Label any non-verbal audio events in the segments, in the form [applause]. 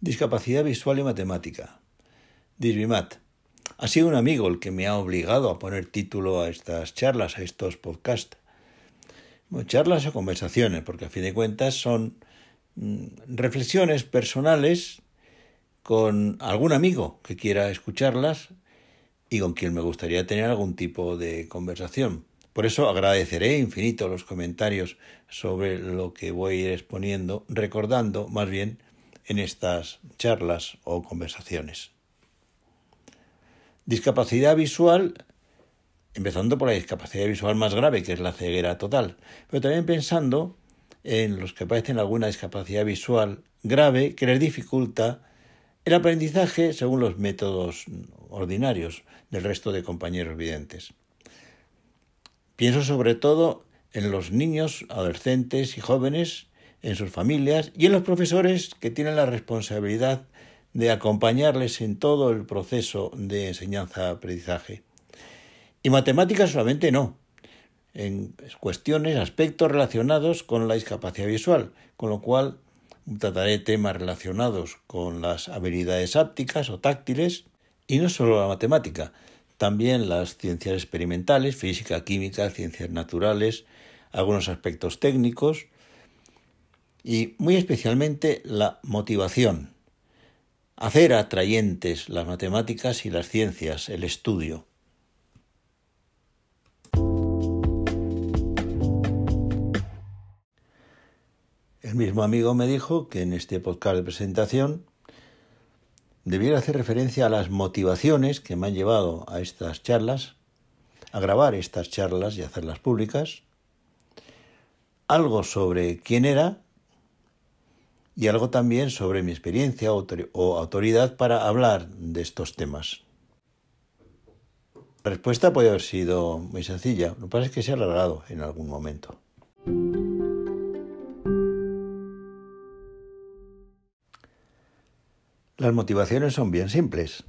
Discapacidad visual y matemática. Disbimat. Ha sido un amigo el que me ha obligado a poner título a estas charlas, a estos podcasts. charlas o conversaciones, porque a fin de cuentas son mm, reflexiones personales con algún amigo que quiera escucharlas y con quien me gustaría tener algún tipo de conversación. Por eso agradeceré infinito los comentarios sobre lo que voy a ir exponiendo, recordando más bien en estas charlas o conversaciones. Discapacidad visual, empezando por la discapacidad visual más grave, que es la ceguera total, pero también pensando en los que padecen alguna discapacidad visual grave que les dificulta el aprendizaje según los métodos ordinarios del resto de compañeros videntes. Pienso sobre todo en los niños, adolescentes y jóvenes, en sus familias y en los profesores que tienen la responsabilidad de acompañarles en todo el proceso de enseñanza-aprendizaje. Y matemáticas solamente no, en cuestiones, aspectos relacionados con la discapacidad visual, con lo cual trataré temas relacionados con las habilidades ápticas o táctiles y no solo la matemática, también las ciencias experimentales, física, química, ciencias naturales, algunos aspectos técnicos y muy especialmente la motivación, hacer atrayentes las matemáticas y las ciencias, el estudio. El mismo amigo me dijo que en este podcast de presentación debiera hacer referencia a las motivaciones que me han llevado a estas charlas, a grabar estas charlas y hacerlas públicas, algo sobre quién era y algo también sobre mi experiencia o autoridad para hablar de estos temas. La respuesta puede haber sido muy sencilla, lo que pasa es que se ha alargado en algún momento. Las motivaciones son bien simples.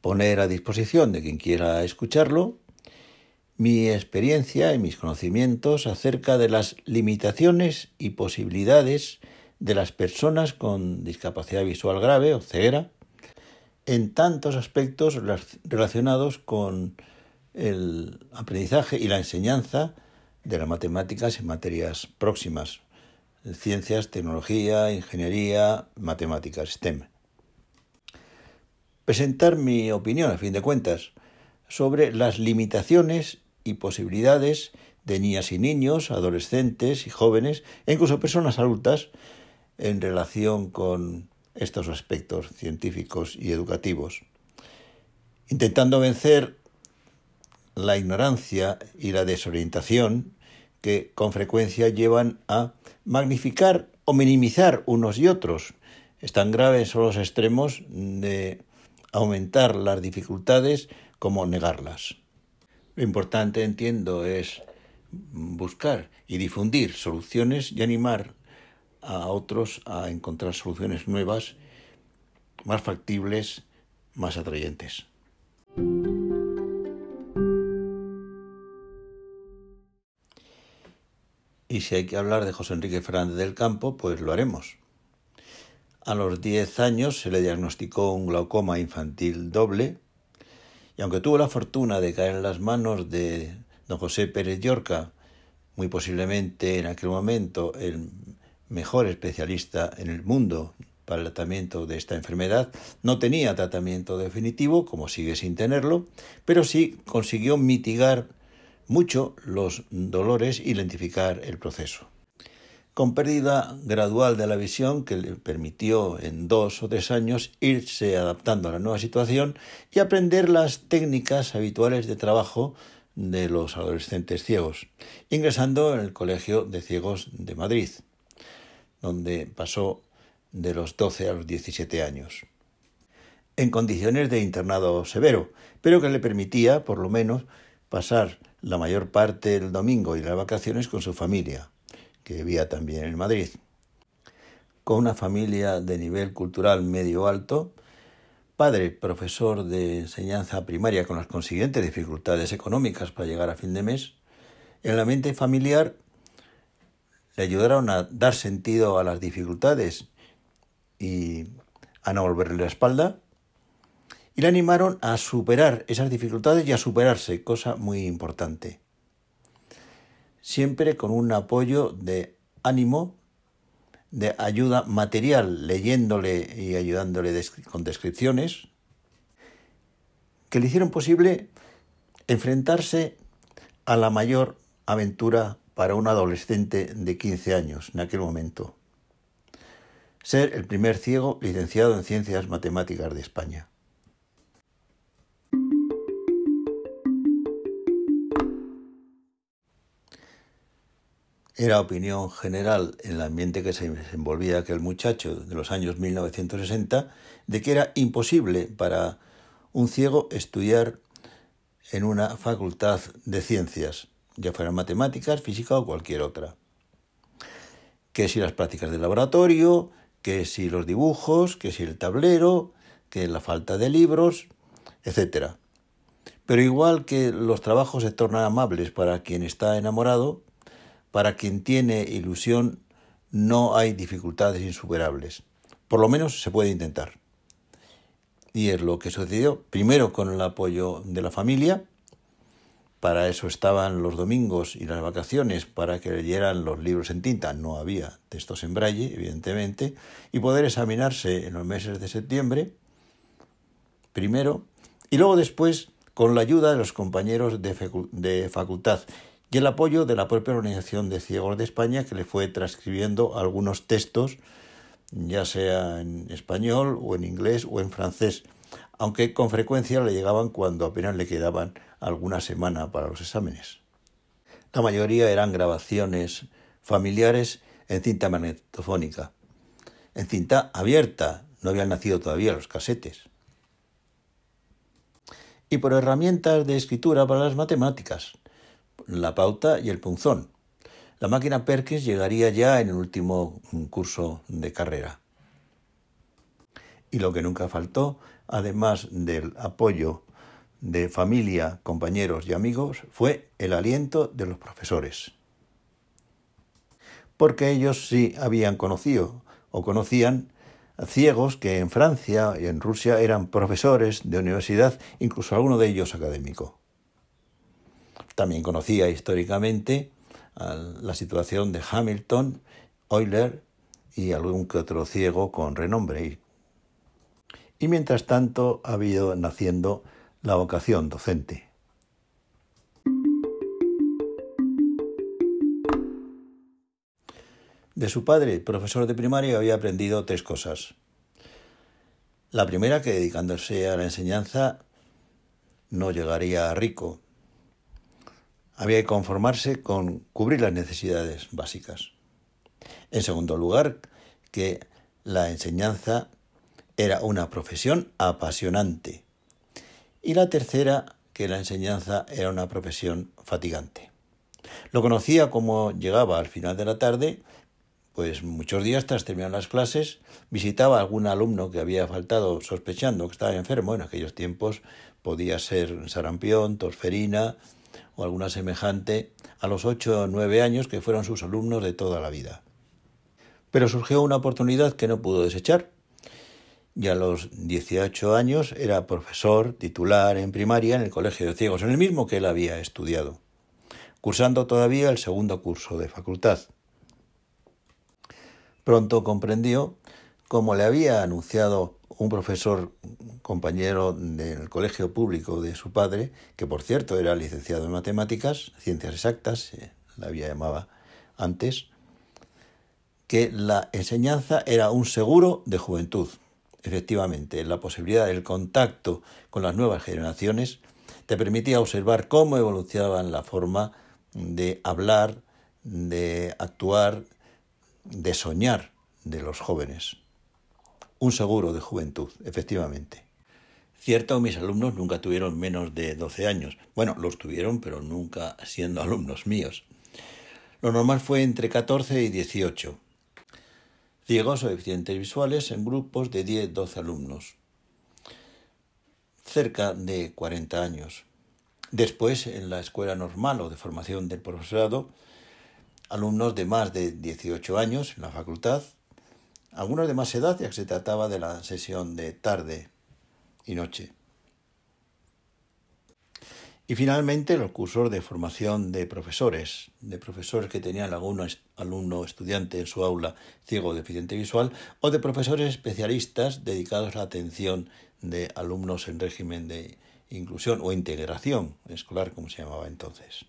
Poner a disposición de quien quiera escucharlo mi experiencia y mis conocimientos acerca de las limitaciones y posibilidades de las personas con discapacidad visual grave o ceguera en tantos aspectos relacionados con el aprendizaje y la enseñanza de las matemáticas en materias próximas, ciencias, tecnología, ingeniería, matemáticas, STEM. Presentar mi opinión, a fin de cuentas, sobre las limitaciones y posibilidades de niñas y niños, adolescentes y jóvenes, e incluso personas adultas, en relación con estos aspectos científicos y educativos, intentando vencer la ignorancia y la desorientación que con frecuencia llevan a magnificar o minimizar unos y otros. Están graves son los extremos de aumentar las dificultades como negarlas. Lo importante, entiendo, es buscar y difundir soluciones y animar a otros a encontrar soluciones nuevas, más factibles, más atrayentes. Y si hay que hablar de José Enrique Fernández del Campo, pues lo haremos. A los 10 años se le diagnosticó un glaucoma infantil doble, y aunque tuvo la fortuna de caer en las manos de don José Pérez Llorca, muy posiblemente en aquel momento el mejor especialista en el mundo para el tratamiento de esta enfermedad, no tenía tratamiento definitivo, como sigue sin tenerlo, pero sí consiguió mitigar mucho los dolores y lentificar el proceso. Con pérdida gradual de la visión que le permitió en dos o tres años irse adaptando a la nueva situación y aprender las técnicas habituales de trabajo de los adolescentes ciegos, ingresando en el Colegio de Ciegos de Madrid, donde pasó de los 12 a los 17 años, en condiciones de internado severo, pero que le permitía, por lo menos, pasar la mayor parte del domingo y las vacaciones con su familia, que vivía también en Madrid. Con una familia de nivel cultural medio alto, padre, profesor de enseñanza primaria con las consiguientes dificultades económicas para llegar a fin de mes, en la mente familiar le ayudaron a dar sentido a las dificultades y a no volverle la espalda, y le animaron a superar esas dificultades y a superarse, cosa muy importante. Siempre con un apoyo de ánimo, de ayuda material, leyéndole y ayudándole con descripciones, que le hicieron posible enfrentarse a la mayor aventura para un adolescente de 15 años en aquel momento. Ser el primer ciego licenciado en Ciencias Matemáticas de España. Era opinión general en el ambiente que se desenvolvía aquel muchacho de los años 1960 de que era imposible para un ciego estudiar en una facultad de ciencias, ya fueran matemáticas, física o cualquier otra. Que si las prácticas de laboratorio, que si los dibujos, que si el tablero, que la falta de libros, etc. Pero igual que los trabajos se tornan amables para quien está enamorado, para quien tiene ilusión no hay dificultades insuperables. Por lo menos se puede intentar. Y es lo que sucedió, primero con el apoyo de la familia, para eso estaban los domingos y las vacaciones, para que leyeran los libros en tinta. No había textos en braille, evidentemente, y poder examinarse en los meses de septiembre, primero, y luego después con la ayuda de los compañeros de, facultad y el apoyo de la propia Organización de Ciegos de España que le fue transcribiendo algunos textos, ya sea en español o en inglés o en francés, aunque con frecuencia le llegaban cuando apenas le quedaban alguna semana para los exámenes. La mayoría eran grabaciones familiares en cinta magnetofónica, en cinta abierta, no habían nacido todavía los casetes. Y por herramientas de escritura para las matemáticas, la pauta y el punzón. La máquina Perkins llegaría ya en el último curso de carrera. Y lo que nunca faltó, además del apoyo de familia, compañeros y amigos, fue el aliento de los profesores. Porque ellos sí habían conocido o conocían ciegos que en Francia y en Rusia eran profesores de universidad, incluso alguno de ellos académico. También conocía históricamente la situación de Hamilton, Euler y algún que otro ciego con renombre. Y mientras tanto ha habido naciendo la vocación docente. De su padre, profesor de primaria, había aprendido tres cosas. La primera, que dedicándose a la enseñanza no llegaría a rico, había que conformarse con cubrir las necesidades básicas. En segundo lugar, que la enseñanza era una profesión apasionante. Y la tercera, que la enseñanza era una profesión fatigante. Lo conocía como llegaba al final de la tarde, pues muchos días tras terminar las clases visitaba a algún alumno que había faltado sospechando que estaba enfermo. En aquellos tiempos podía ser sarampión, tosferina, o alguna semejante a los ocho o nueve años que fueron sus alumnos de toda la vida. Pero surgió una oportunidad que no pudo desechar. Y a los 18 años era profesor titular en primaria en el Colegio de Ciegos, en el mismo que él había estudiado, cursando todavía el segundo curso de facultad. Pronto comprendió, como le había anunciado un profesor compañero del colegio público de su padre, que por cierto era licenciado en matemáticas, ciencias exactas, la había llamaba antes, que la enseñanza era un seguro de juventud. Efectivamente, la posibilidad del contacto con las nuevas generaciones te permitía observar cómo evolucionaban la forma de hablar, de actuar, de soñar de los jóvenes un seguro de juventud, efectivamente. Cierto, mis alumnos nunca tuvieron menos de 12 años. Bueno, los tuvieron, pero nunca siendo [laughs] alumnos míos. Lo normal fue entre 14 y 18. Ciegos o deficientes visuales en grupos de 10-12 alumnos. cerca de 40 años. Después, en la escuela normal o de formación del profesorado, alumnos de más de 18 años en la facultad, algunos de más edad, ya que se trataba de la sesión de tarde y noche. Y finalmente los cursos de formación de profesores, de profesores que tenían algún alumno estudiante en su aula ciego o deficiente visual, o de profesores especialistas dedicados a la atención de alumnos en régimen de inclusión o integración escolar, como se llamaba entonces.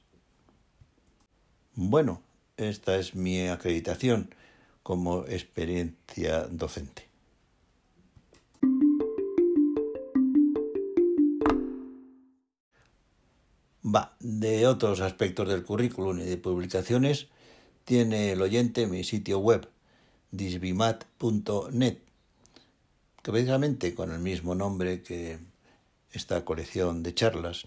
Bueno, esta es mi acreditación como experiencia docente. Va, de otros aspectos del currículum y de publicaciones, tiene el oyente mi sitio web, disbimat.net, que precisamente con el mismo nombre que esta colección de charlas.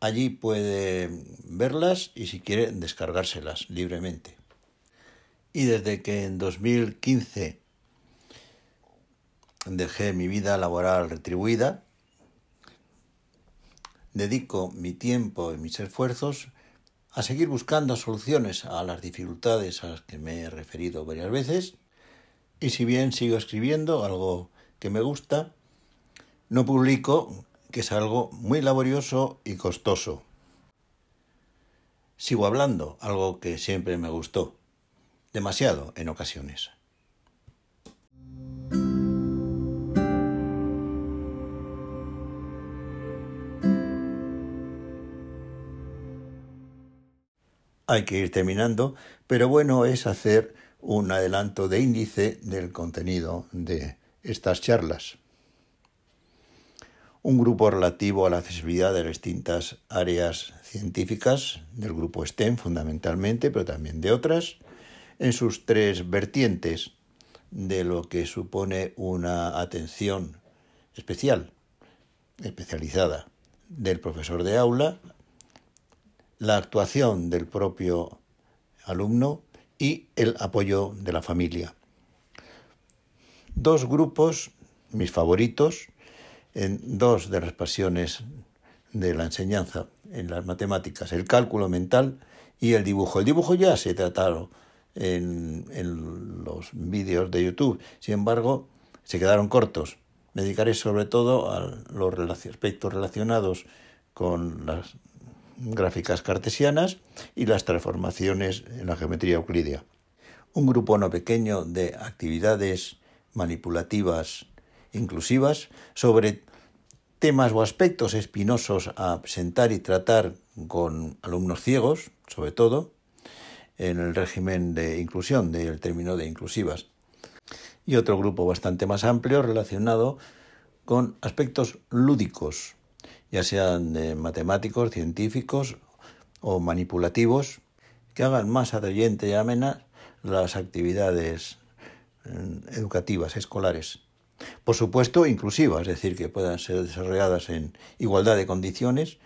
Allí puede verlas y si quiere descargárselas libremente. Y desde que en 2015 dejé mi vida laboral retribuida, dedico mi tiempo y mis esfuerzos a seguir buscando soluciones a las dificultades a las que me he referido varias veces. Y si bien sigo escribiendo algo que me gusta, no publico que es algo muy laborioso y costoso. Sigo hablando, algo que siempre me gustó, demasiado en ocasiones. Hay que ir terminando, pero bueno es hacer un adelanto de índice del contenido de estas charlas un grupo relativo a la accesibilidad de distintas áreas científicas del grupo STEM fundamentalmente, pero también de otras, en sus tres vertientes de lo que supone una atención especial, especializada del profesor de aula, la actuación del propio alumno y el apoyo de la familia. Dos grupos, mis favoritos, en dos de las pasiones de la enseñanza, en las matemáticas, el cálculo mental y el dibujo. El dibujo ya se trataron en, en los vídeos de YouTube, sin embargo, se quedaron cortos. Me dedicaré sobre todo a los aspectos relacionados con las gráficas cartesianas y las transformaciones en la geometría euclidia. Un grupo no pequeño de actividades manipulativas inclusivas sobre temas o aspectos espinosos a presentar y tratar con alumnos ciegos, sobre todo, en el régimen de inclusión del término de inclusivas. Y otro grupo bastante más amplio relacionado con aspectos lúdicos, ya sean matemáticos, científicos o manipulativos, que hagan más atrayente y amena las actividades eh, educativas escolares. Por supuesto, inclusivas, es decir, que puedan ser desarrolladas en igualdad de condiciones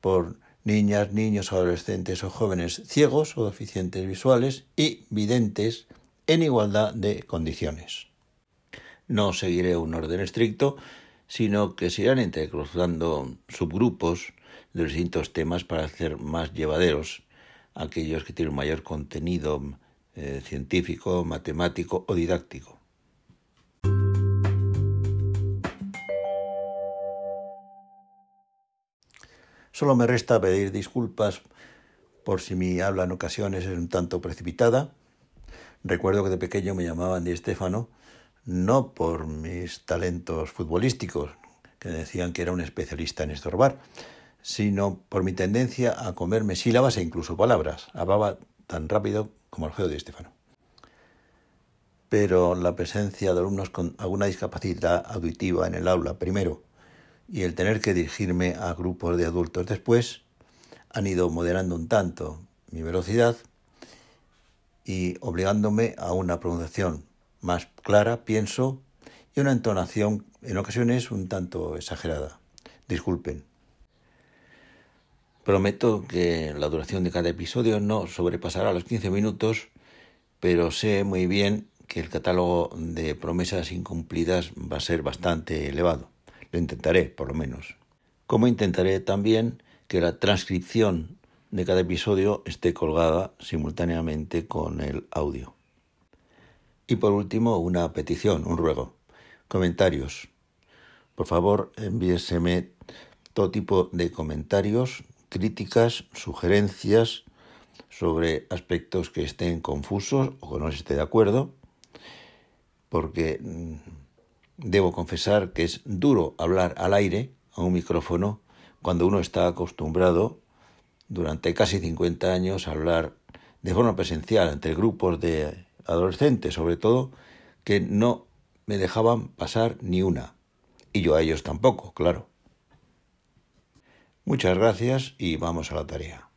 por niñas, niños, adolescentes o jóvenes ciegos o deficientes visuales y videntes en igualdad de condiciones. No seguiré un orden estricto, sino que se irán entrecruzando subgrupos de distintos temas para hacer más llevaderos aquellos que tienen mayor contenido eh, científico, matemático o didáctico. Solo me resta pedir disculpas por si mi habla en ocasiones es un tanto precipitada. Recuerdo que de pequeño me llamaban Di Stefano, no por mis talentos futbolísticos, que decían que era un especialista en estorbar, sino por mi tendencia a comerme sílabas e incluso palabras. Hablaba tan rápido como el feo de Stefano. Pero la presencia de alumnos con alguna discapacidad auditiva en el aula, primero, y el tener que dirigirme a grupos de adultos después han ido moderando un tanto mi velocidad y obligándome a una pronunciación más clara, pienso, y una entonación en ocasiones un tanto exagerada. Disculpen. Prometo que la duración de cada episodio no sobrepasará los 15 minutos, pero sé muy bien que el catálogo de promesas incumplidas va a ser bastante elevado. Lo intentaré, por lo menos. Como intentaré también que la transcripción de cada episodio esté colgada simultáneamente con el audio. Y por último, una petición, un ruego. Comentarios. Por favor, envíeseme todo tipo de comentarios, críticas, sugerencias sobre aspectos que estén confusos o que no esté de acuerdo, porque mm, debo confesar que es duro hablar al aire, a un micrófono, cuando uno está acostumbrado durante casi 50 años a hablar de forma presencial entre grupos de adolescentes, sobre todo, que no me dejaban pasar ni una. Y yo a ellos tampoco, claro. Muchas gracias y vamos a la tarea.